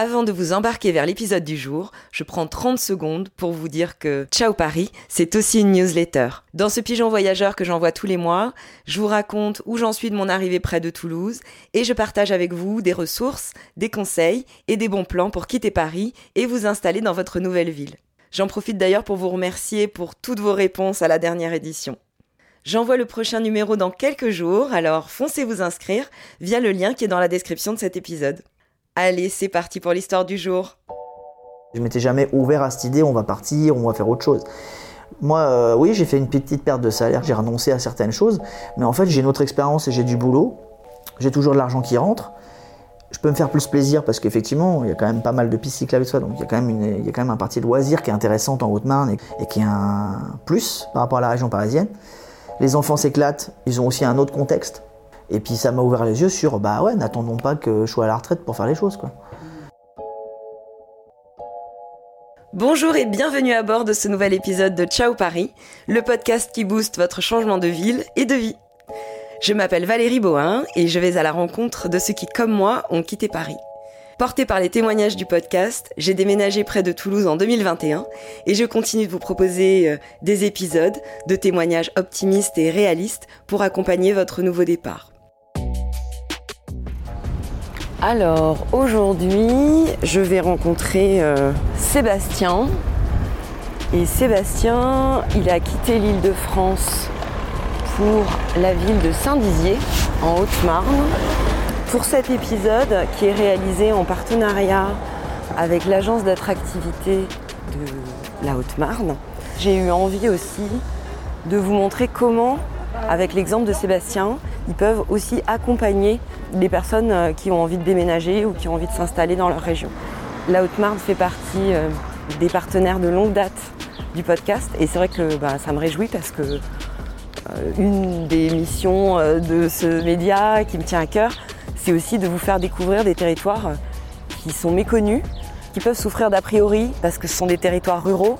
Avant de vous embarquer vers l'épisode du jour, je prends 30 secondes pour vous dire que Ciao Paris, c'est aussi une newsletter. Dans ce pigeon voyageur que j'envoie tous les mois, je vous raconte où j'en suis de mon arrivée près de Toulouse et je partage avec vous des ressources, des conseils et des bons plans pour quitter Paris et vous installer dans votre nouvelle ville. J'en profite d'ailleurs pour vous remercier pour toutes vos réponses à la dernière édition. J'envoie le prochain numéro dans quelques jours, alors foncez vous inscrire via le lien qui est dans la description de cet épisode. Allez, c'est parti pour l'histoire du jour. Je m'étais jamais ouvert à cette idée, on va partir, on va faire autre chose. Moi, euh, oui, j'ai fait une petite perte de salaire, j'ai renoncé à certaines choses, mais en fait, j'ai une autre expérience et j'ai du boulot. J'ai toujours de l'argent qui rentre. Je peux me faire plus plaisir parce qu'effectivement, il y a quand même pas mal de pistes cyclables et tout ça, donc il y, a quand même il y a quand même un parti de loisirs qui est intéressante en Haute-Marne et, et qui est un plus par rapport à la région parisienne. Les enfants s'éclatent, ils ont aussi un autre contexte. Et puis ça m'a ouvert les yeux sur, bah ouais, n'attendons pas que je sois à la retraite pour faire les choses, quoi. Bonjour et bienvenue à bord de ce nouvel épisode de Ciao Paris, le podcast qui booste votre changement de ville et de vie. Je m'appelle Valérie Bohin et je vais à la rencontre de ceux qui, comme moi, ont quitté Paris. Porté par les témoignages du podcast, j'ai déménagé près de Toulouse en 2021 et je continue de vous proposer euh, des épisodes de témoignages optimistes et réalistes pour accompagner votre nouveau départ. Alors aujourd'hui, je vais rencontrer euh, Sébastien. Et Sébastien, il a quitté l'île de France pour la ville de Saint-Dizier, en Haute-Marne. Pour cet épisode qui est réalisé en partenariat avec l'agence d'attractivité de la Haute-Marne, j'ai eu envie aussi de vous montrer comment, avec l'exemple de Sébastien, ils peuvent aussi accompagner les personnes euh, qui ont envie de déménager ou qui ont envie de s'installer dans leur région. La Haute-Marne fait partie euh, des partenaires de longue date du podcast et c'est vrai que bah, ça me réjouit parce que euh, une des missions de ce média qui me tient à cœur, c'est aussi de vous faire découvrir des territoires qui sont méconnus, qui peuvent souffrir d'a priori parce que ce sont des territoires ruraux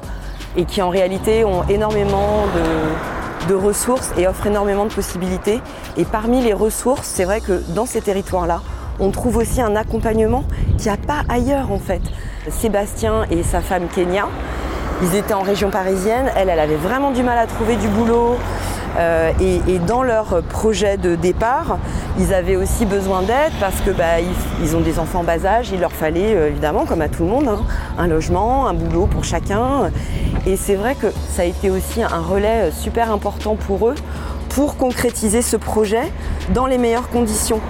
et qui en réalité ont énormément de, de ressources et offrent énormément de possibilités. Et parmi les ressources, c'est vrai que dans ces territoires-là, on trouve aussi un accompagnement qu'il n'y a pas ailleurs en fait. Sébastien et sa femme Kenya, ils étaient en région parisienne, elle, elle avait vraiment du mal à trouver du boulot. Euh, et, dans leur projet de départ, ils avaient aussi besoin d'aide parce que bah, ils, ont des enfants en bas âge, il leur fallait euh, évidemment, comme à tout le monde, hein, un logement, un boulot pour chacun. Et c'est vrai que ça a été aussi un relais super important pour eux pour concrétiser ce projet dans les meilleures conditions.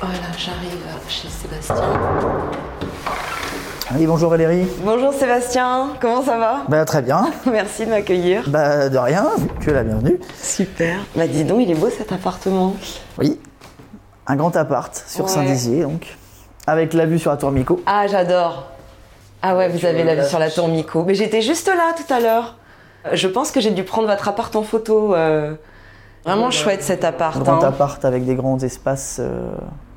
Voilà, j'arrive chez Sébastien. Oui, bonjour Valérie. Bonjour Sébastien, comment ça va? Bah très bien. Merci de m'accueillir. Bah de rien, tu es la bienvenue. Super. Bah dis donc, il est beau cet appartement. Oui, un grand appart sur Ouais. Saint-Dizier donc, avec la vue sur la tour Mico. Ah, j'adore. Ah ouais, vous avez la vue sur la tour Mico. Mais j'étais juste là tout à l'heure. Je pense que j'ai dû prendre votre appart en photo. euh, Vraiment chouette cet appart. Un grand hein. appart avec des grands espaces. euh,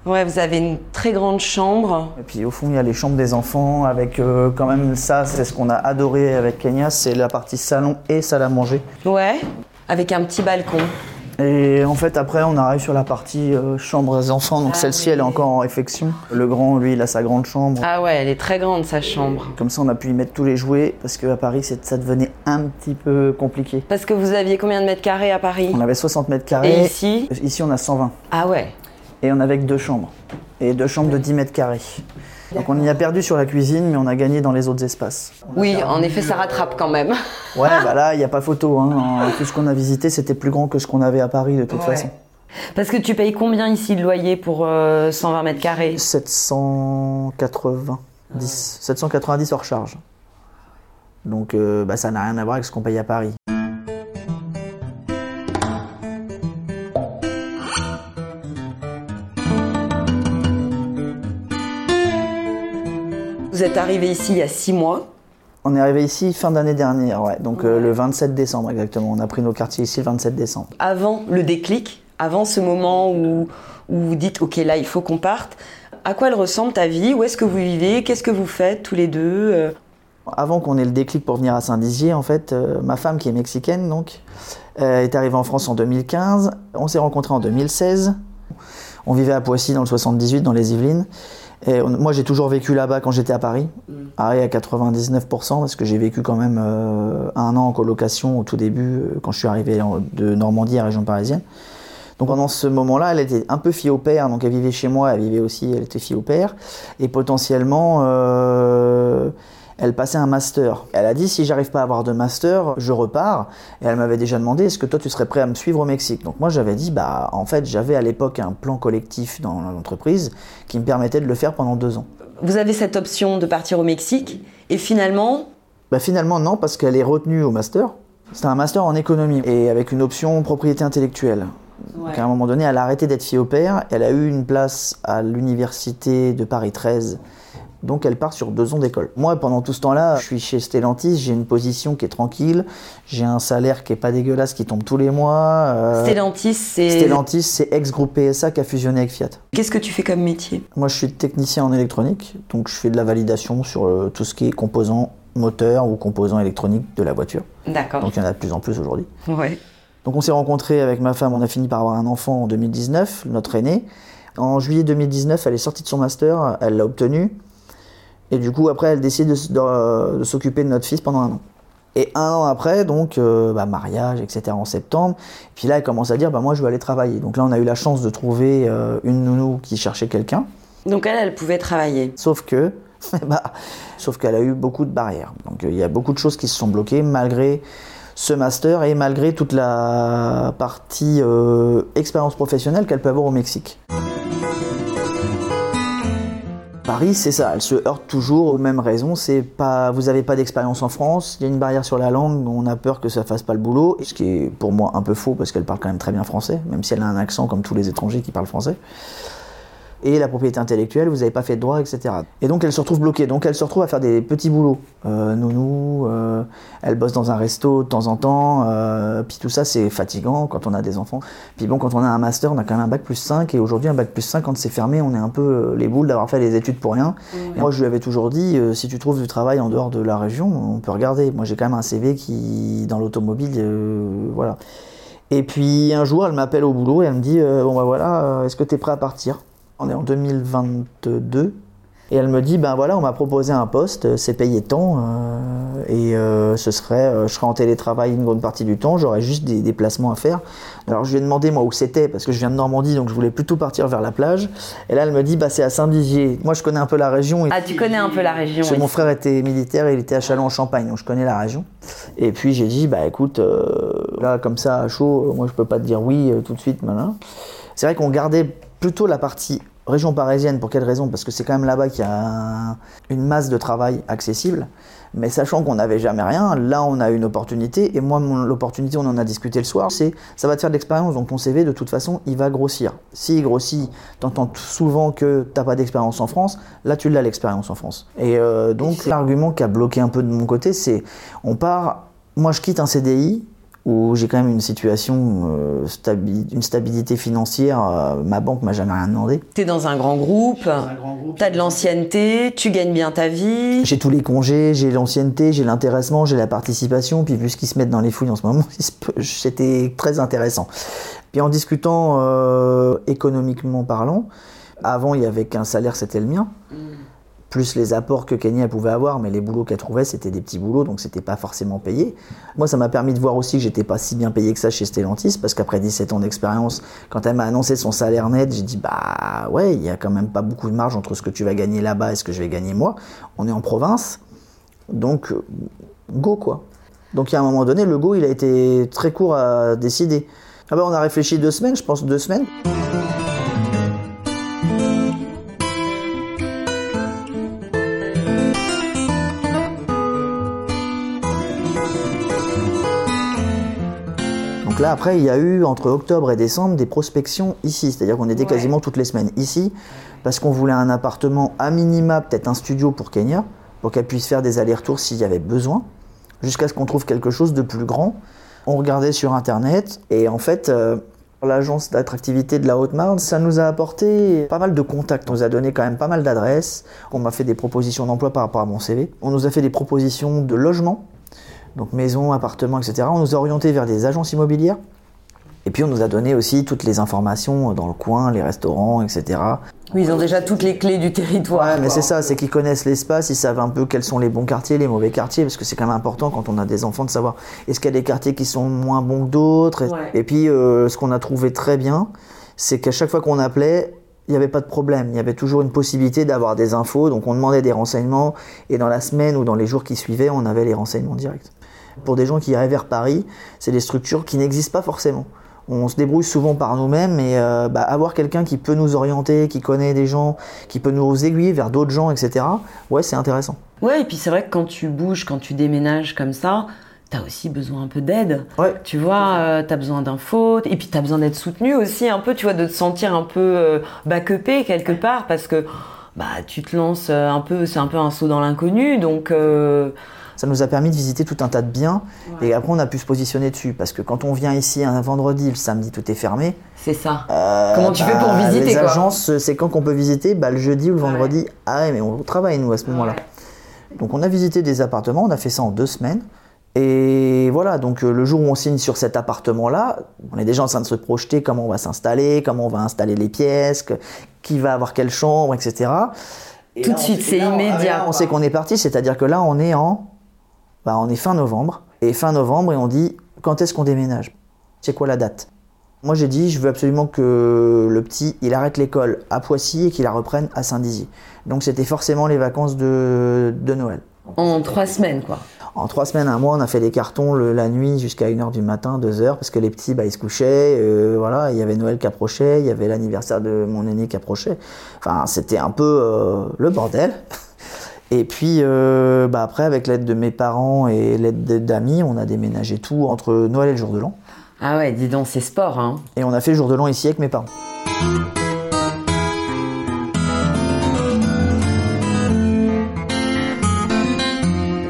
Ouais, vous avez une très grande chambre. Et puis au fond, il y a les chambres des enfants avec euh, quand même ça, c'est ce qu'on a adoré avec Kenya, c'est la partie salon et salle à manger. Ouais, avec un petit balcon. Et en fait, après, on arrive sur la partie euh, chambre des enfants, donc Ah celle-ci, oui. elle est encore en réflexion. Le grand, lui, il a sa grande chambre. Ah ouais, elle est très grande sa chambre. Comme ça, on a pu y mettre tous les jouets parce qu'à Paris, ça devenait un petit peu compliqué. Parce que vous aviez combien de mètres carrés à Paris? On avait 60 mètres carrés. Et ici? Ici, on a 120. Ah ouais. Et on avait que deux chambres. Et deux chambres de 10 mètres carrés. Donc on y a perdu sur la cuisine, mais on a gagné dans les autres espaces. Oui, en effet, ça rattrape quand même. Ouais, bah là, il n'y a pas photo. Hein. Tout ce qu'on a visité, c'était plus grand que ce qu'on avait à Paris, de toute Ouais. façon. Parce que tu payes combien ici de loyer pour euh, 120 mètres carrés? 790. 790 hors charge. Donc euh, bah, ça n'a rien à voir avec ce qu'on paye à Paris. Êtes arrivé ici il y a six mois. On est arrivé ici fin d'année dernière, ouais. Donc euh, le 27 décembre exactement. On a pris nos quartiers ici le 27 décembre. Avant le déclic, avant ce moment où, où vous dites ok là il faut qu'on parte, à quoi elle ressemble ta vie? Où est-ce que vous vivez? Qu'est-ce que vous faites tous les deux Euh, Avant qu'on ait le déclic pour venir à Saint-Dizier, en fait, euh, ma femme qui est mexicaine, donc, euh, est arrivée en France en 2015. On s'est rencontrés en 2016. On vivait à Poissy dans le 78, dans les Yvelines. Et moi, j'ai toujours vécu là-bas quand j'étais à Paris, Paris à 99%, parce que j'ai vécu quand même euh, un an en colocation au tout début, euh, quand je suis arrivé de Normandie à région parisienne. Donc pendant ce moment-là, elle était un peu fille au père, donc elle vivait chez moi, elle vivait aussi, elle était fille au père, et potentiellement, euh, elle passait un master. Elle a dit si j'arrive pas à avoir de master, je repars. Et elle m'avait déjà demandé est-ce que toi tu serais prêt à me suivre au Mexique? Donc moi j'avais dit bah en fait j'avais à l'époque un plan collectif dans l'entreprise qui me permettait de le faire pendant deux ans. Vous avez cette option de partir au Mexique et finalement? Bah finalement non parce qu'elle est retenue au master. C'était un master en économie et avec une option propriété intellectuelle. Donc à un moment donné, elle a arrêté d'être fille au père, elle a eu une place à l'université de Paris 13 donc elle part sur deux ans d'école. Moi, pendant tout ce temps-là, je suis chez Stellantis, j'ai une position qui est tranquille, j'ai un salaire qui est pas dégueulasse, qui tombe tous les mois. Euh, Stellantis, c'est... Stellantis, c'est ex-groupe PSA qui a fusionné avec Fiat. Qu'est-ce que tu fais comme métier? Moi, je suis technicien en électronique, donc je fais de la validation sur euh, tout ce qui est composants moteurs ou composants électroniques de la voiture. D'accord. Donc il y en a de plus en plus aujourd'hui. Ouais. Donc on s'est rencontrés avec ma femme, on a fini par avoir un enfant en 2019, notre aîné. En juillet 2019, elle est sortie de son master, elle l'a obtenu. Et du coup, après, elle décide de, s'occuper de notre fils pendant un an. Et un an après, donc, euh, bah, mariage, etc., en septembre. Puis là, elle commence à dire, bah, moi, je veux aller travailler. Donc là, on a eu la chance de trouver euh, une nounou qui cherchait quelqu'un. Donc elle, elle pouvait travailler. Sauf que, bah, sauf qu'elle a eu beaucoup de barrières. Donc il y a beaucoup de choses qui se sont bloquées malgré ce master et malgré toute la partie euh, expérience professionnelle qu'elle peut avoir au Mexique. Paris, c'est ça, elle se heurte toujours aux mêmes raisons. C'est pas, vous n'avez pas d'expérience en France, il y a une barrière sur la langue, on a peur que ça fasse pas le boulot, ce qui est pour moi un peu faux parce qu'elle parle quand même très bien français, même si elle a un accent comme tous les étrangers qui parlent français et la propriété intellectuelle, vous n'avez pas fait de droit, etc. Et donc elle se retrouve bloquée. Donc elle se retrouve à faire des petits boulots. Euh, nounou, euh, elle bosse dans un resto de temps en temps. Euh, puis tout ça, c'est fatigant quand on a des enfants. Puis bon, quand on a un master, on a quand même un bac plus 5. Et aujourd'hui, un bac plus 5, quand c'est fermé, on est un peu les boules d'avoir fait les études pour rien. moi, je lui avais toujours dit, si tu trouves du travail en dehors de la région, on peut regarder. Moi, j'ai quand même un CV qui, dans l'automobile, voilà. Et puis un jour, elle m'appelle au boulot et elle me dit, bon bah voilà, est-ce que tu es prêt à partir? On est en 2022. Et elle me dit, ben voilà, on m'a proposé un poste, c'est payé tant, euh, et euh, ce serait, euh, je serais en télétravail une bonne partie du temps, j'aurais juste des déplacements à faire. Alors je lui ai demandé moi où c'était, parce que je viens de Normandie, donc je voulais plutôt partir vers la plage. Et là, elle me dit, bah c'est à Saint-Dizier. Moi, je connais un peu la région. ah, tu connais un peu la région Parce Mon frère était militaire, il était à Châlons-en-Champagne, donc je connais la région. Et puis j'ai dit, bah écoute, là comme ça à chaud, moi je peux pas te dire oui tout de suite, maintenant. C'est vrai qu'on gardait plutôt la partie région parisienne. Pour quelle raison? Parce que c'est quand même là-bas qu'il y a une masse de travail accessible. Mais sachant qu'on n'avait jamais rien, là on a une opportunité. Et moi, l'opportunité, on en a discuté le soir, c'est ça va te faire de l'expérience. Donc ton CV, de toute façon, il va grossir. S'il grossit, t'entends souvent que t'as pas d'expérience en France. Là, tu l'as l'expérience en France. Et euh, donc l'argument qui a bloqué un peu de mon côté, c'est on part. Moi, je quitte un CDI où j'ai quand même une situation, euh, une stabilité financière. Euh, ma banque m'a jamais rien demandé. Tu es dans un grand groupe, tu as de l'ancienneté, tu gagnes bien ta vie. J'ai tous les congés, j'ai l'ancienneté, j'ai l'intéressement, j'ai la participation. Puis vu ce qu'ils se mettent dans les fouilles en ce moment, c'était très intéressant. Puis en discutant euh, économiquement parlant, avant il y avait qu'un salaire, c'était le mien. Mm plus les apports que Kenya pouvait avoir, mais les boulots qu'elle trouvait, c'était des petits boulots, donc c'était pas forcément payé. Moi, ça m'a permis de voir aussi que j'étais pas si bien payé que ça chez Stellantis, parce qu'après 17 ans d'expérience, quand elle m'a annoncé son salaire net, j'ai dit, bah ouais, il y a quand même pas beaucoup de marge entre ce que tu vas gagner là-bas et ce que je vais gagner moi. On est en province, donc go quoi. Donc a un moment donné, le go, il a été très court à décider. Ah bah on a réfléchi deux semaines, je pense deux semaines. Donc là, après, il y a eu entre octobre et décembre des prospections ici. C'est-à-dire qu'on était quasiment toutes les semaines ici parce qu'on voulait un appartement à minima, peut-être un studio pour Kenya, pour qu'elle puisse faire des allers-retours s'il y avait besoin, jusqu'à ce qu'on trouve quelque chose de plus grand. On regardait sur Internet et en fait, euh, l'agence d'attractivité de la Haute-Marne, ça nous a apporté pas mal de contacts. On nous a donné quand même pas mal d'adresses. On m'a fait des propositions d'emploi par rapport à mon CV. On nous a fait des propositions de logement donc maison, appartement, etc. On nous a orientés vers des agences immobilières Et puis on nous a donné aussi toutes les informations dans le coin, les restaurants, etc. Oui, ils ont déjà toutes les clés du territoire. Ouais, mais c'est ça, c'est qu'ils connaissent l'espace, ils savent un peu quels sont les bons quartiers, les mauvais quartiers, parce que c'est quand même important quand on a des enfants de savoir est-ce qu'il y a des quartiers qui sont moins bons que d'autres. Et puis euh, ce qu'on a trouvé très bien, c'est qu'à chaque fois qu'on appelait, il n'y avait pas de problème. Il y avait toujours une possibilité d'avoir des infos. Donc on demandait des renseignements et dans la semaine ou dans les jours qui suivaient, on avait les renseignements directs. Pour des gens qui arrivent vers Paris, c'est des structures qui n'existent pas forcément on se débrouille souvent par nous-mêmes et euh, bah, avoir quelqu'un qui peut nous orienter, qui connaît des gens, qui peut nous aiguiller vers d'autres gens, etc. Ouais, c'est intéressant. Ouais, et puis c'est vrai que quand tu bouges, quand tu déménages comme ça, t'as aussi besoin un peu d'aide. Ouais. Tu vois, euh, t'as besoin d'infos, et puis t'as besoin d'être soutenu aussi un peu, tu vois, de te sentir un peu euh, backupé quelque part, parce que bah tu te lances un peu, c'est un peu un saut dans l'inconnu, donc ça nous a permis de visiter tout un tas de biens. Et après, on a pu se positionner dessus. Parce que quand on vient ici un vendredi, le samedi, tout est fermé. C'est ça. Euh, Comment tu fais pour bah, visiter Les agences, c'est quand qu'on peut visiter bah, Le jeudi ou le vendredi. Ah ouais, mais on travaille, nous, à ce moment-là. Donc, on a visité des appartements. On a fait ça en deux semaines. Et voilà, donc euh, le jour où on signe sur cet appartement-là, on est déjà en train de se projeter comment on va s'installer, comment on va installer les pièces, qui va avoir quelle chambre, etc. Tout de suite, c'est immédiat. on sait qu'on est parti, c'est-à-dire que là, on est en bah, on est fin novembre. Et fin novembre, et on dit quand est-ce qu'on déménage? C'est quoi la date? Moi j'ai dit je veux absolument que le petit il arrête l'école à Poissy et qu'il la reprenne à Saint-Dizier. Donc c'était forcément les vacances de, Noël. En trois semaines quoi en trois semaines, un mois, on a fait des cartons la nuit jusqu'à 1h du matin, 2h, parce que les petits, bah, ils se couchaient. Euh, voilà, il y avait Noël qui approchait, il y avait l'anniversaire de mon aîné qui approchait. Enfin, c'était un peu euh, le bordel. Et puis euh, bah après, avec l'aide de mes parents et l'aide d'amis, on a déménagé tout entre Noël et le jour de l'an. Ah ouais, dis donc, c'est sport, hein. Et on a fait le jour de l'an ici avec mes parents.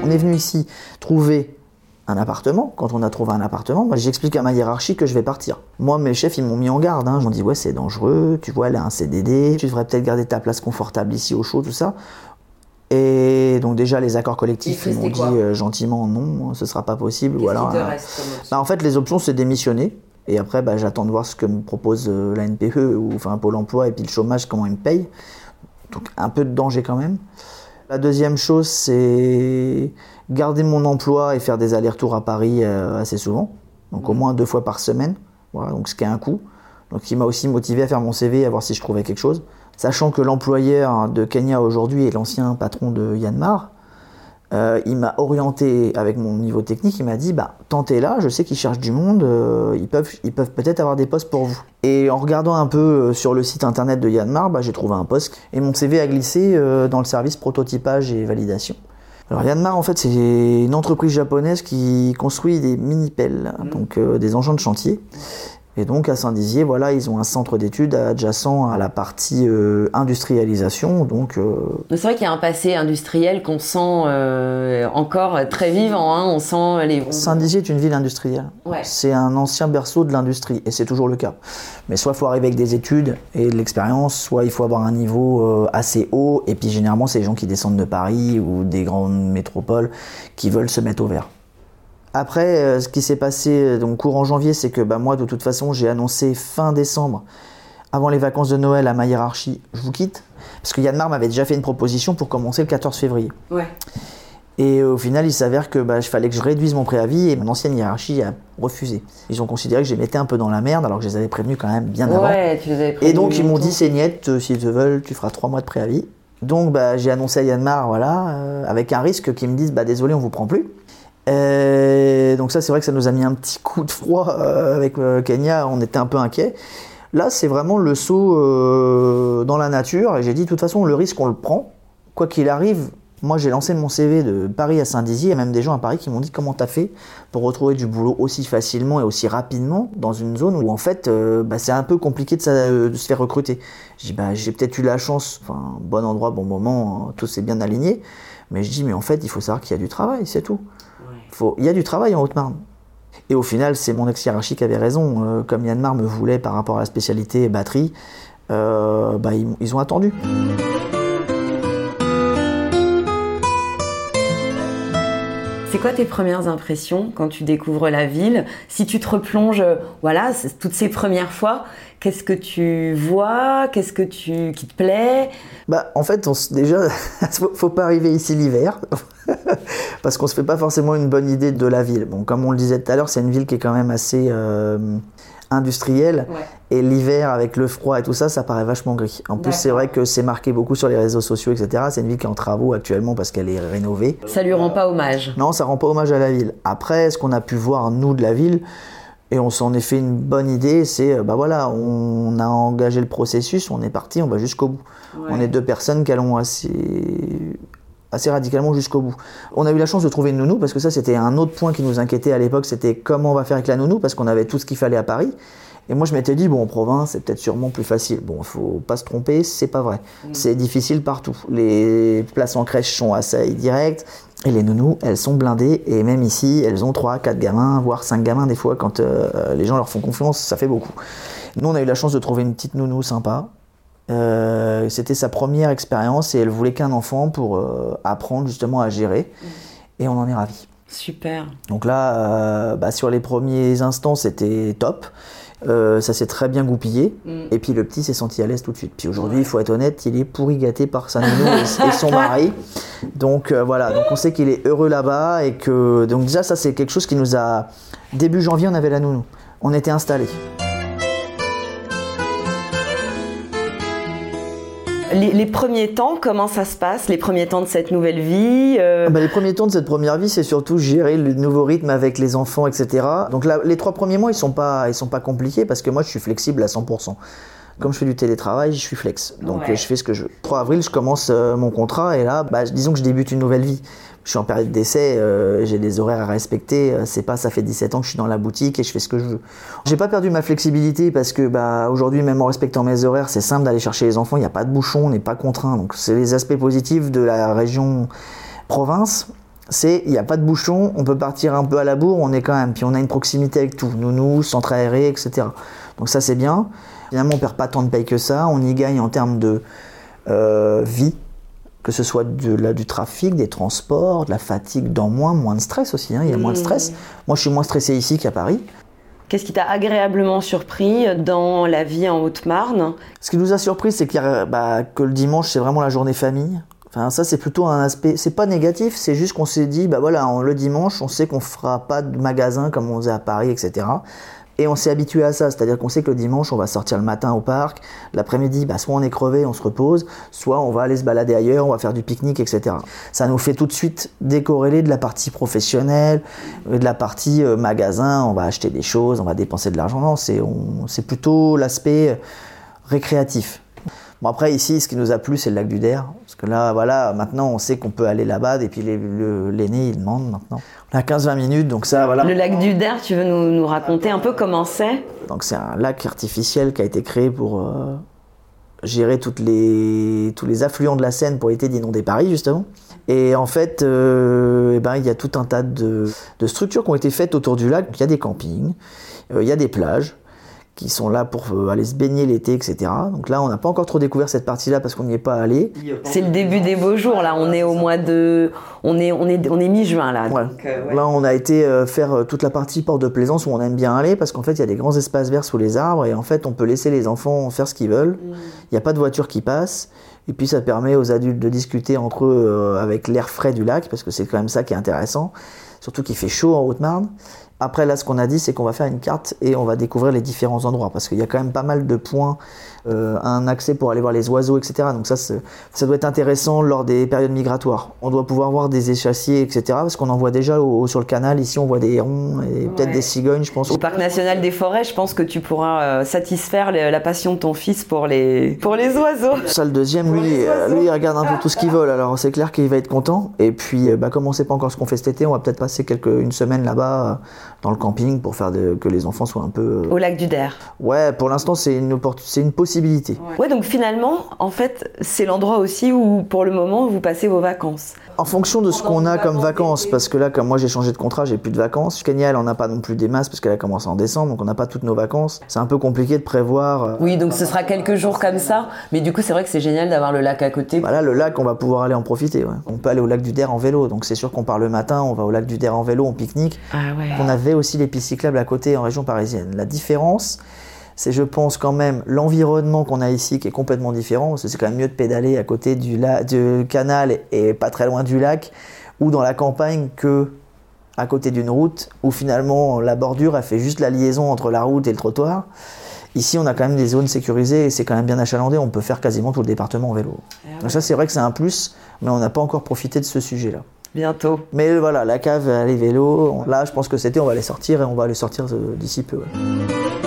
On est venu ici trouver un appartement. Quand on a trouvé un appartement, moi j'explique à ma hiérarchie que je vais partir. Moi, mes chefs, ils m'ont mis en garde. Hein. Ils m'ont dit, ouais, c'est dangereux, tu vois, elle a un CDD, tu devrais peut-être garder ta place confortable ici au chaud, tout ça. Et donc déjà les accords collectifs ils m'ont dit euh, gentiment non, ce sera pas possible. Ou alors, euh, bah, en fait les options c'est démissionner et après bah, j'attends de voir ce que me propose euh, la NPE ou enfin Pôle Emploi et puis le chômage comment ils me payent. Donc un peu de danger quand même. La deuxième chose c'est garder mon emploi et faire des allers-retours à Paris assez souvent, donc au mmh. moins deux fois par semaine. Voilà donc ce qui est un coût. Donc il m'a aussi motivé à faire mon CV et à voir si je trouvais quelque chose. Sachant que l'employeur de Kenya aujourd'hui est l'ancien patron de Yanmar, euh, il m'a orienté avec mon niveau technique, il m'a dit bah, tentez-là, je sais qu'ils cherchent du monde, euh, ils peuvent ils peuvent peut-être avoir des postes pour vous. Et en regardant un peu euh, sur le site internet de Yanmar, bah, j'ai trouvé un poste et mon CV a glissé dans le service prototypage et validation. Alors Yanmar en fait c'est une entreprise japonaise qui construit des mini-pelles, mmh. donc des engins de chantier. Et donc à Saint-Dizier, voilà, ils ont un centre d'études adjacent à la partie euh, industrialisation. Donc euh, c'est vrai qu'il y a un passé industriel qu'on sent euh, encore très vivant. Hein. On sent les. Saint-Dizier est une ville industrielle. C'est un ancien berceau de l'industrie et c'est toujours le cas. Mais soit il faut arriver avec des études et de l'expérience, soit il faut avoir un niveau assez haut. Et puis généralement c'est les gens qui descendent de Paris ou des grandes métropoles qui veulent se mettre au vert. Après, euh, ce qui s'est passé euh, donc courant janvier, c'est que bah, moi, de toute façon, j'ai annoncé fin décembre, avant les vacances de Noël, à ma hiérarchie, je vous quitte. Parce que Yann m'avait déjà fait une proposition pour commencer le 14 février. Ouais. Et au final, il s'avère que bah, fallait que je réduise mon préavis et mon ancienne hiérarchie a refusé. Ils ont considéré que je les mettais un peu dans la merde alors que je les avais prévenus quand même bien avant. Tu les avais prévenus et donc ils m'ont dit c'est niette, euh, s'ils te veulent, tu feras trois mois de préavis. Donc bah, j'ai annoncé à Yanmar, voilà, avec un risque qu'ils me disent bah désolé, on vous prend plus. Et donc ça, c'est vrai que ça nous a mis un petit coup de froid euh, avec euh, Kenya, on était un peu inquiet. Là, c'est vraiment le saut euh, dans la nature, et j'ai dit, de toute façon, le risque, on le prend. Quoi qu'il arrive, moi, j'ai lancé mon CV de Paris à Saint-Dizier, il y a même des gens à Paris qui m'ont dit, comment t'as fait pour retrouver du boulot aussi facilement et aussi rapidement dans une zone où, en fait, bah, c'est un peu compliqué de, se faire recruter. J'ai bah, peut-être eu la chance, enfin, bon endroit, bon moment, tout s'est bien aligné, mais je dis, mais en fait, il faut savoir qu'il y a du travail, c'est tout. Il y a du travail en Haute-Marne. Et au final, c'est mon ex-hiérarchie qui avait raison. Euh, comme Yann-Mar me voulait par rapport à la spécialité batterie, euh, bah, ils, ont attendu. C'est quoi tes premières impressions quand tu découvres la ville? Si tu te replonges, euh, voilà, toutes ces premières fois, qu'est-ce que tu vois? Qu'est-ce que tu qui te plaît? Bah, en fait, on déjà, faut, faut pas arriver ici l'hiver, parce qu'on se fait pas forcément une bonne idée de la ville. Bon, comme on le disait tout à l'heure, c'est une ville qui est quand même assez euh, industrielle. Et l'hiver, avec le froid et tout ça, ça paraît vachement gris. En plus, c'est vrai que c'est marqué beaucoup sur les réseaux sociaux, etc. C'est une ville qui est en travaux actuellement parce qu'elle est rénovée. Ça lui rend pas hommage. Non, ça rend pas hommage à la ville. Après, ce qu'on a pu voir, nous, de la ville, et on s'en est fait une bonne idée, c'est, euh, bah voilà, on a engagé le processus, on est parti, on va jusqu'au bout. On est deux personnes qui allons assez, assez radicalement jusqu'au bout. On a eu la chance de trouver une nounou parce que ça c'était un autre point qui nous inquiétait à l'époque, c'était comment on va faire avec la nounou parce qu'on avait tout ce qu'il fallait à Paris. Et moi, je m'étais dit, bon, en province, c'est peut-être sûrement plus facile. Bon, il faut pas se tromper, c'est pas vrai. Mm. C'est difficile partout. Les places en crèche sont assez directes. Et les nounous, elles sont blindées. Et même ici, elles ont 3, 4 gamins, voire 5 gamins des fois. Quand euh, les gens leur font confiance, ça fait beaucoup. Nous, on a eu la chance de trouver une petite nounou sympa. Euh, c'était sa première expérience et elle voulait qu'un enfant pour euh, apprendre justement à gérer. Mm. Et on en est ravis. Super. Donc là, bah, sur les premiers instants, c'était top. Euh, ça s'est très bien goupillé. Mm. Et puis le petit s'est senti à l'aise tout de suite. Puis aujourd'hui, il faut être honnête, il est pourri gâté par sa nounou et, son mari. Donc euh, voilà, donc on sait qu'il est heureux là-bas et que donc déjà ça c'est quelque chose qui nous a début janvier on avait la nounou, on était installés. Les, premiers temps, comment ça se passe Les premiers temps de cette nouvelle vie bah, Les premiers temps de cette première vie, c'est surtout gérer le nouveau rythme avec les enfants, etc. Donc les trois premiers mois, ils sont pas, sont pas compliqués parce que moi, je suis flexible à 100%. Comme je fais du télétravail, je suis flex. Donc je fais ce que je veux. 3 avril, je commence euh, mon contrat et là, bah, disons que je débute une nouvelle vie je suis en période d'essai, euh, j'ai des horaires à respecter. Euh, c'est pas, ça fait 17 ans que je suis dans la boutique et je fais ce que je veux. J'ai pas perdu ma flexibilité parce que bah aujourd'hui, même en respectant mes horaires, c'est simple d'aller chercher les enfants. Il n'y a pas de bouchon, on n'est pas contraint. Donc c'est les aspects positifs de la région province. C'est il n'y a pas de bouchon, on peut partir un peu à la bourre, on est quand même, puis on a une proximité avec tout, nounou, centre aéré, etc. Donc ça c'est bien. Finalement on perd pas tant de paye que ça, on y gagne en termes de euh, vie que ce soit de, la, du trafic, des transports, de la fatigue, dans moins, moins de stress aussi. Hein, il y a moins de stress. Mmh. Moi, je suis moins stressé ici qu'à Paris. Qu'est-ce qui t'a agréablement surpris dans la vie en Haute-Marne? Ce qui nous a surpris, c'est bah, que le dimanche, c'est vraiment la journée famille. Enfin, ça, c'est plutôt un aspect. C'est pas négatif, c'est juste qu'on s'est dit, bah voilà, le dimanche, on sait qu'on fera pas de magasin comme on faisait à Paris, etc. Et on s'est habitué à ça, c'est-à-dire qu'on sait que le dimanche, on va sortir le matin au parc, l'après-midi, bah, soit on est crevé, on se repose, soit on va aller se balader ailleurs, on va faire du pique-nique, etc. Ça nous fait tout de suite décorréler de la partie professionnelle, de la partie euh, magasin, on va acheter des choses, on va dépenser de l'argent. C'est plutôt l'aspect récréatif. Bon après ici, ce qui nous a plu, c'est le lac du Der, parce que là, voilà, maintenant on sait qu'on peut aller là-bas, et puis l'aîné il demande maintenant. On a 15-20 minutes, donc ça, voilà. Le lac du Der, tu veux nous, raconter un peu comment c'est? Donc c'est un lac artificiel qui a été créé pour euh, gérer toutes les, tous les affluents de la Seine pour éviter d'inonder Paris justement. Et en fait, euh, eh ben, il y a tout un tas de, de, structures qui ont été faites autour du lac. Il y a des campings, euh, il y a des plages, qui sont là pour euh, aller se baigner l'été, etc. Donc là, on n'a pas encore trop découvert cette partie-là parce qu'on n'y est pas allé. C'est le début des beaux jours. Là, on est au mois de, on est, on est, on est mi-juin là. Euh, là, on a été euh, faire toute la partie porte de plaisance où on aime bien aller parce qu'en fait, il y a des grands espaces verts sous les arbres et en fait, on peut laisser les enfants faire ce qu'ils veulent. Mm. Il n'y a pas de voiture qui passe. Et puis ça permet aux adultes de discuter entre eux avec l'air frais du lac, parce que c'est quand même ça qui est intéressant, surtout qu'il fait chaud en Haute-Marne. Après, là, ce qu'on a dit, c'est qu'on va faire une carte et on va découvrir les différents endroits parce qu'il y a quand même pas mal de points, euh, un accès pour aller voir les oiseaux, etc. Donc ça, ça doit être intéressant lors des périodes migratoires. On doit pouvoir voir des échassiers, etc. Parce qu'on en voit déjà sur le canal. Ici, on voit des hérons et peut-être des cigognes, je pense. Au parc national des forêts, je pense que tu pourras euh, satisfaire la passion de ton fils pour les, pour les oiseaux. Ça, le deuxième, lui, euh, lui, il regarde un peu tout ce qu'il vole. Alors c'est clair qu'il va être content. Et puis, bah, comme on sait pas encore ce qu'on fait cet été, on va peut-être passer quelques, une semaine là-bas dans le camping pour faire de, que les enfants soient un peu. Au lac du Der. Ouais, pour l'instant, c'est une, c'est une possibilité. Ouais, donc finalement, en fait, c'est l'endroit aussi où, pour le moment, vous passez vos vacances. En fonction de ce qu'on a comme vacances, parce que là, comme moi j'ai changé de contrat, j'ai plus de vacances. Kenya, elle en a pas non plus des masses parce qu'elle a commencé en décembre, donc on n'a pas toutes nos vacances. C'est un peu compliqué de prévoir. euh, Oui, donc ce sera quelques jours comme ça. Mais du coup, c'est vrai que c'est génial d'avoir le lac à côté. Bah là, le lac, on va pouvoir aller en profiter. ouais. On peut aller au lac du Der en vélo, donc c'est sûr qu'on part le matin, on va au lac du Der en vélo, on pique-nique. Ah ouais. On avait aussi les pistes cyclables à côté en région parisienne. La différence, c'est je pense quand même l'environnement qu'on a ici qui est complètement différent, parce que c'est quand même mieux de pédaler à côté du, la- du canal et pas très loin du lac, ou dans la campagne que à côté d'une route, où finalement la bordure, elle fait juste la liaison entre la route et le trottoir. Ici, on a quand même des zones sécurisées et c'est quand même bien achalandé. On peut faire quasiment tout le département en vélo. Donc ça, c'est vrai que c'est un plus, mais on n'a pas encore profité de ce sujet-là. Bientôt. Mais voilà, la cave, les vélos, là je pense que été on va les sortir et on va les sortir euh, d'ici peu. ouais.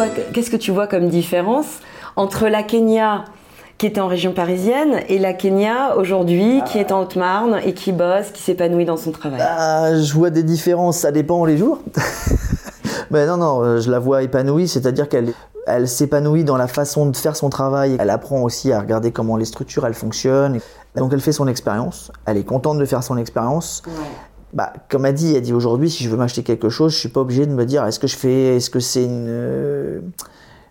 Toi, qu'est-ce que tu vois comme différence entre la Kenya qui était en région parisienne et la Kenya aujourd'hui qui est en Haute-Marne et qui bosse, qui s'épanouit dans son travail? Ah, je vois des différences, ça dépend les jours. Mais non, non, euh, je la vois épanouie, c'est-à-dire qu'elle elle s'épanouit dans la façon de faire son travail. Elle apprend aussi à regarder comment les structures elles fonctionnent. Donc elle fait son expérience, elle est contente de faire son expérience. Bah, comme elle dit, elle dit aujourd'hui, si je veux m'acheter quelque chose, je suis pas obligé de me dire est-ce que je fais, est-ce que c'est une, euh,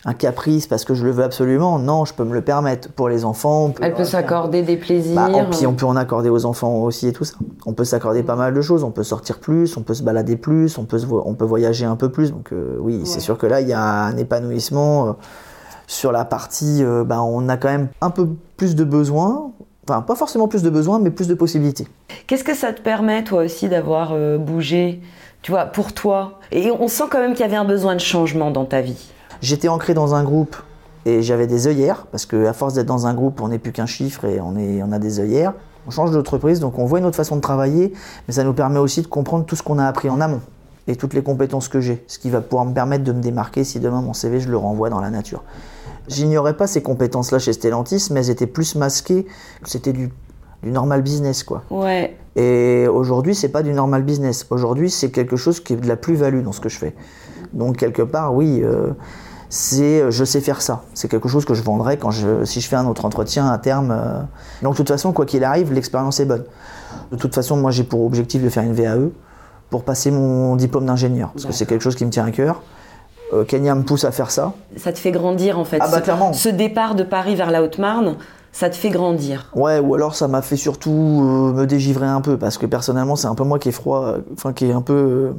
un caprice parce que je le veux absolument? Non, je peux me le permettre. Pour les enfants, on peut, Elle peut s'accorder des plaisirs. Bah, et puis on peut en accorder aux enfants aussi et tout ça. On peut s'accorder pas mal de choses. On peut sortir plus, on peut se balader plus, on peut, se on peut voyager un peu plus. Donc euh, oui, c'est sûr que là, il y a un épanouissement euh, sur la partie. euh, bah, on a quand même un peu plus de besoins. Enfin, pas forcément plus de besoins, mais plus de possibilités. Qu'est-ce que ça te permet, toi aussi, d'avoir euh, bougé, tu vois, pour toi? Et on sent quand même qu'il y avait un besoin de changement dans ta vie. J'étais ancré dans un groupe et j'avais des œillères, parce qu'à force d'être dans un groupe, on n'est plus qu'un chiffre et on, est, on a des œillères. On change d'entreprise, donc on voit une autre façon de travailler, mais ça nous permet aussi de comprendre tout ce qu'on a appris en amont et toutes les compétences que j'ai, ce qui va pouvoir me permettre de me démarquer si demain mon CV je le renvoie dans la nature. J'ignorais pas ces compétences-là chez Stellantis, mais elles étaient plus masquées, c'était du, du normal business quoi. Ouais. Et aujourd'hui, c'est pas du normal business. Aujourd'hui, c'est quelque chose qui est de la plus-value dans ce que je fais. Donc quelque part, oui, euh, c'est, je sais faire ça. C'est quelque chose que je vendrai quand je, si je fais un autre entretien à terme. euh. Donc de toute façon, quoi qu'il arrive, l'expérience est bonne. De toute façon, moi, j'ai pour objectif de faire une VAE pour passer mon diplôme d'ingénieur, parce que c'est quelque chose qui me tient à cœur. Euh, Kenya me pousse à faire ça. Ça te fait grandir, en fait. Ah bah, Ce- clairement. Ce départ de Paris vers la Haute-Marne, ça te fait grandir. Ouais, ou alors ça m'a fait surtout euh, me dégivrer un peu, parce que personnellement, c'est un peu moi qui est froid, enfin qui est un peu, euh,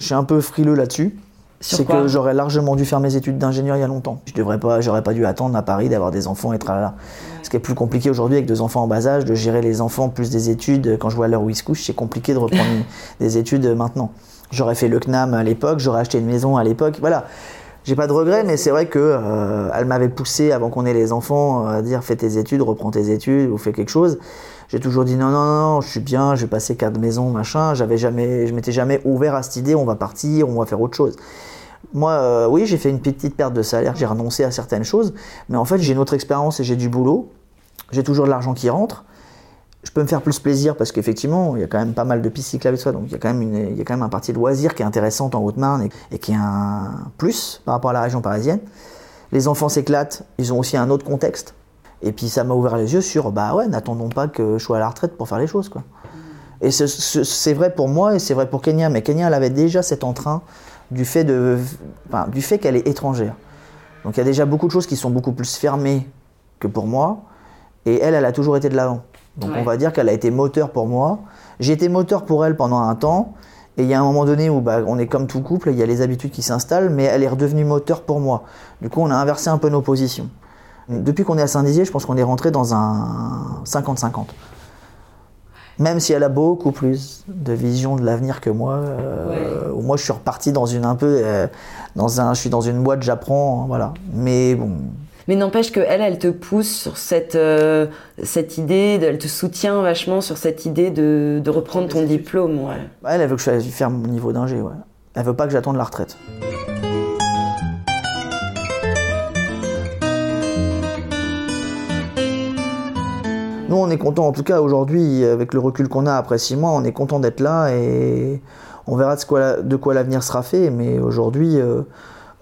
je suis un peu frileux là-dessus. C'est que j'aurais largement dû faire mes études d'ingénieur il y a longtemps. Je devrais pas, j'aurais pas dû attendre à Paris d'avoir des enfants et tralala. Ce qui est plus compliqué aujourd'hui avec deux enfants en bas âge, de gérer les enfants plus des études. Quand je vois à l'heure où ils se couchent, c'est compliqué de reprendre des études maintenant. J'aurais fait le CNAM à l'époque, j'aurais acheté une maison à l'époque, voilà. J'ai pas de regrets, mais c'est vrai que euh, elle m'avait poussé avant qu'on ait les enfants à dire fais tes études, reprends tes études ou fais quelque chose. J'ai toujours dit non non non, je suis bien, je vais passer quatre maisons machin. J'avais jamais, je m'étais jamais ouvert à cette idée. On va partir, on va faire autre chose. Moi, euh, oui, j'ai fait une petite perte de salaire, j'ai renoncé à certaines choses, mais en fait, j'ai une autre expérience et j'ai du boulot. J'ai toujours de l'argent qui rentre. Je peux me faire plus plaisir parce qu'effectivement, il y a quand même pas mal de pistes cyclables et tout donc il y a quand même, un parti de loisirs qui est intéressante en Haute-Marne et, qui est un plus par rapport à la région parisienne. Les enfants s'éclatent, ils ont aussi un autre contexte. Et puis ça m'a ouvert les yeux sur, bah ouais, n'attendons pas que je sois à la retraite pour faire les choses, quoi. Et ce- ce- c'est vrai pour moi et c'est vrai pour Kenya, mais Kenya, elle avait déjà cet entrain du fait, du fait qu'elle est étrangère. Donc il y a déjà beaucoup de choses qui sont beaucoup plus fermées que pour moi, et elle, elle a toujours été de l'avant. Donc Ouais. on va dire qu'elle a été moteur pour moi. J'ai été moteur pour elle pendant un temps, et il y a un moment donné où bah, on est comme tout couple, il y a les habitudes qui s'installent, mais elle est redevenue moteur pour moi. Du coup, on a inversé un peu nos positions. Depuis qu'on est à Saint-Dizier, je pense qu'on est rentré dans un 50-50. Même si elle a beaucoup plus de vision de l'avenir que moi, euh, moi je suis reparti dans une un peu, euh, dans un, je suis dans une boîte, j'apprends, voilà. Mais bon, Mais n'empêche qu'elle, elle te pousse sur cette, euh, cette idée, de- elle te soutient vachement sur cette idée de, de reprendre ton diplôme. Ouais. elle, elle veut que je fasse mon niveau d'ingé, ouais. Elle veut pas que j'attende la retraite. Nous, on est content, en tout cas aujourd'hui, avec le recul qu'on a après six mois, on est content d'être là et on verra de quoi, de quoi l'avenir sera fait. Mais aujourd'hui, euh,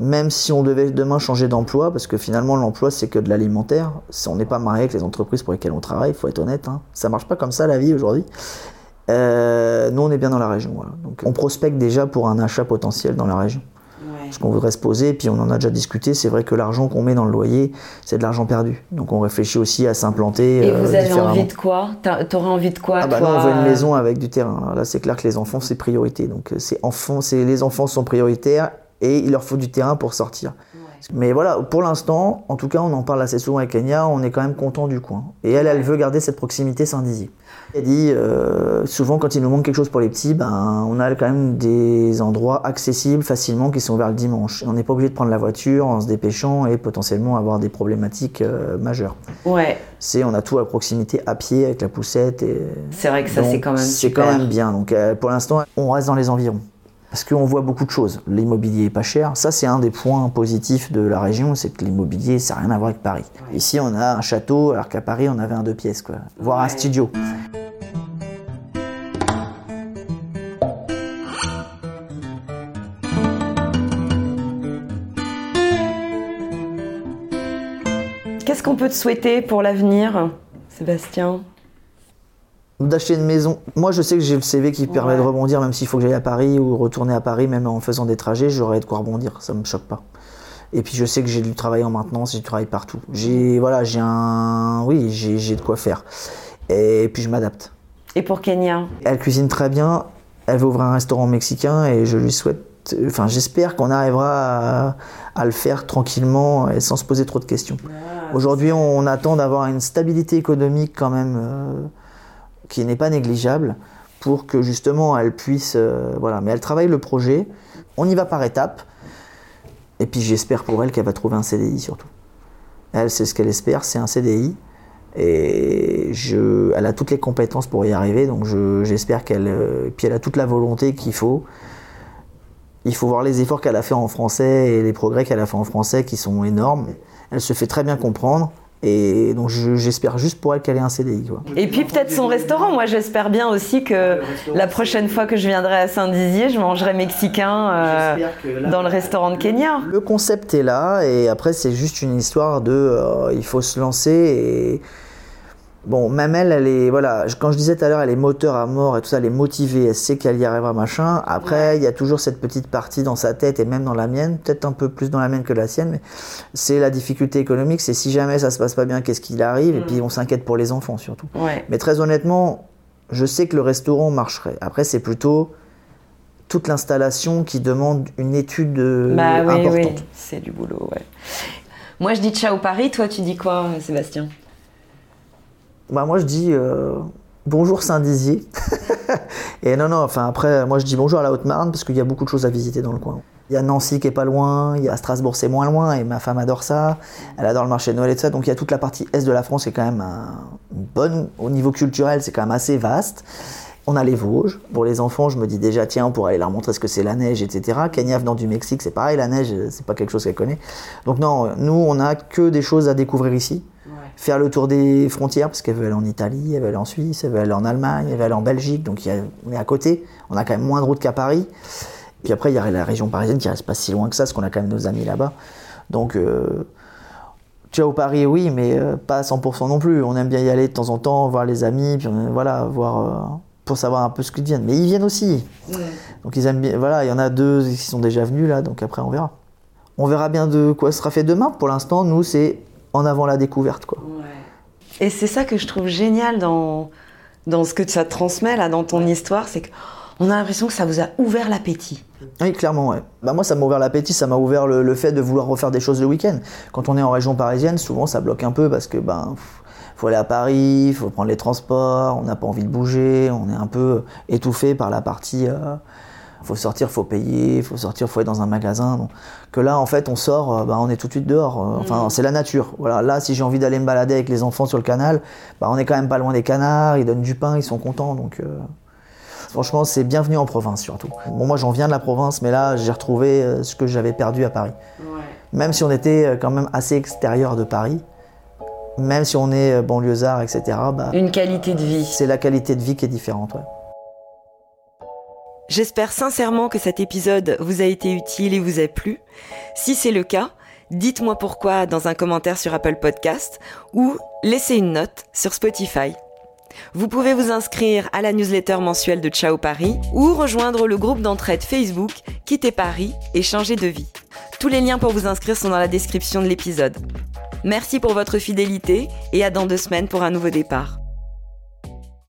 même si on devait demain changer d'emploi, parce que finalement l'emploi c'est que de l'alimentaire, on n'est pas marié avec les entreprises pour lesquelles on travaille, il faut être honnête, hein. ça marche pas comme ça la vie aujourd'hui. Euh, nous on est bien dans la région, voilà. donc on prospecte déjà pour un achat potentiel dans la région. Ce qu'on voudrait se poser, puis on en a déjà discuté, c'est vrai que l'argent qu'on met dans le loyer, c'est de l'argent perdu. Donc on réfléchit aussi à s'implanter. Et vous euh, avez envie de quoi? T'aurais envie de quoi ah bah on veut une maison avec du terrain. Là, c'est clair que les enfants, c'est priorité. Donc euh, c'est enfants, c'est les enfants sont prioritaires et il leur faut du terrain pour sortir. Mais voilà, pour l'instant, en tout cas, on en parle assez souvent avec Kenya, on est quand même content du coin. Et elle, elle veut garder cette proximité Saint-Dizier. Elle dit, euh, souvent quand il nous manque quelque chose pour les petits, ben, on a quand même des endroits accessibles facilement qui sont ouverts le dimanche. On n'est pas obligé de prendre la voiture en se dépêchant et potentiellement avoir des problématiques euh, majeures. Ouais. C'est, on a tout à proximité à pied avec la poussette. Et... C'est vrai que ça, c'est quand même C'est quand même bien. Donc euh, pour l'instant, on reste dans les environs. Parce qu'on voit beaucoup de choses. L'immobilier est pas cher. Ça, c'est un des points positifs de la région, c'est que l'immobilier, ça n'a rien à voir avec Paris. Ici, on a un château, alors qu'à Paris, on avait un deux pièces, quoi. Voire un studio. Qu'est-ce qu'on peut te souhaiter pour l'avenir, Sébastien? D'acheter une maison. Moi, je sais que j'ai le CV qui permet de rebondir, même s'il faut que j'aille à Paris ou retourner à Paris, même en faisant des trajets, j'aurais de quoi rebondir. Ça me choque pas. Et puis, je sais que j'ai du travail en maintenance, j'ai du travail partout. J'ai, voilà, j'ai un, oui, j'ai de quoi faire. Et puis, je m'adapte. Et pour Kenya? Elle cuisine très bien. Elle veut ouvrir un restaurant mexicain et je lui souhaite, enfin, j'espère qu'on arrivera à, le faire tranquillement et sans se poser trop de questions. Ah, Aujourd'hui, on attend d'avoir une stabilité économique quand même. Euh, qui n'est pas négligeable pour que justement elle puisse. Euh, voilà, mais elle travaille le projet. On y va par étapes. Et puis j'espère pour elle qu'elle va trouver un CDI surtout. Elle, c'est ce qu'elle espère, c'est un CDI. Et je, elle a toutes les compétences pour y arriver, donc j'espère qu'elle. Euh, puis elle a toute la volonté qu'il faut. Il faut voir les efforts qu'elle a fait en français et les progrès qu'elle a fait en français qui sont énormes. Elle se fait très bien comprendre. Et donc j'espère juste pour elle qu'elle ait un CDI. Et puis peut-être son restaurant. Moi j'espère bien aussi que la prochaine fois que je viendrai à Saint-Dizier, je mangerai mexicain euh, dans le restaurant de Kenya. Le concept est là et après c'est juste une histoire de euh, il faut se lancer et Bon, même elle, elle est, voilà, quand je disais tout à l'heure, elle est moteur à mort et tout ça, elle est motivée, elle sait qu'elle y arrivera, machin. Après, il y a toujours cette petite partie dans sa tête et même dans la mienne, peut-être un peu plus dans la mienne que la sienne, mais c'est la difficulté économique, c'est si jamais ça se passe pas bien, qu'est-ce qu'il arrive, et mm. puis on s'inquiète pour les enfants surtout. Mais très honnêtement, je sais que le restaurant marcherait. Après, c'est plutôt toute l'installation qui demande une étude euh, bah, oui, importante. Oui, c'est du boulot, ouais. Moi, je dis ciao Paris, toi, tu dis quoi, Sébastien? Bah moi je dis euh, bonjour Saint-Dizier. et non, non, enfin après, moi je dis bonjour à la Haute-Marne parce qu'il y a beaucoup de choses à visiter dans le coin. Il y a Nancy qui est pas loin, il y a Strasbourg c'est moins loin et ma femme adore ça. Elle adore le marché de Noël et tout ça. Donc il y a toute la partie est de la France qui est quand même un, bonne au niveau culturel, c'est quand même assez vaste. On a les Vosges. Pour les enfants, je me dis déjà, tiens, on pourrait aller leur montrer ce que c'est la neige, etc. Kenya venant du Mexique, c'est pareil, la neige, c'est pas quelque chose qu'elle connaît. Donc non, nous, on a que des choses à découvrir ici faire le tour des frontières, parce qu'elle veut aller en Italie, elle veut aller en Suisse, elle veut aller en Allemagne, elle veut aller en Belgique, donc on est à côté, on a quand même moins de route qu'à Paris. Puis après, il y a la région parisienne qui reste pas si loin que ça, parce qu'on a quand même nos amis là-bas. Donc, euh, tu vas au Paris, oui, mais euh, pas à 100% non plus. On aime bien y aller de temps en temps, voir les amis, puis voilà, voir, euh, pour savoir un peu ce qu'ils viennent. Mais ils viennent aussi. Donc ils aiment bien, voilà, il y en a deux qui sont déjà venus là, donc après on verra. On verra bien de quoi sera fait demain. Pour l'instant, nous, c'est en avant la découverte. Quoi. Et c'est ça que je trouve génial dans, dans ce que ça transmet là, dans ton histoire, c'est qu'on a l'impression que ça vous a ouvert l'appétit. Oui, clairement, ouais. Bah moi, ça m'a ouvert l'appétit, ça m'a ouvert le, fait de vouloir refaire des choses le week-end. Quand on est en région parisienne, souvent ça bloque un peu parce que ben faut aller à Paris, il faut prendre les transports, on n'a pas envie de bouger, on est un peu étouffé par la partie euh, faut sortir, faut payer, faut sortir, faut être dans un magasin. Donc, que là, en fait, on sort, euh, bah, on est tout de suite dehors. Euh, enfin, mm. c'est la nature. Voilà. Là, si j'ai envie d'aller me balader avec les enfants sur le canal, bah, on est quand même pas loin des canards. Ils donnent du pain, ils sont contents. Donc, euh, franchement, c'est bienvenu en province surtout. Bon, moi, j'en viens de la province, mais là, j'ai retrouvé ce que j'avais perdu à Paris. Même si on était quand même assez extérieur de Paris, même si on est banlieusard, etc., bah, Une qualité de vie. c'est la qualité de vie qui est différente. ouais. J'espère sincèrement que cet épisode vous a été utile et vous a plu. Si c'est le cas, dites-moi pourquoi dans un commentaire sur Apple Podcast ou laissez une note sur Spotify. Vous pouvez vous inscrire à la newsletter mensuelle de Ciao Paris ou rejoindre le groupe d'entraide Facebook Quitter Paris et changer de vie. Tous les liens pour vous inscrire sont dans la description de l'épisode. Merci pour votre fidélité et à dans deux semaines pour un nouveau départ.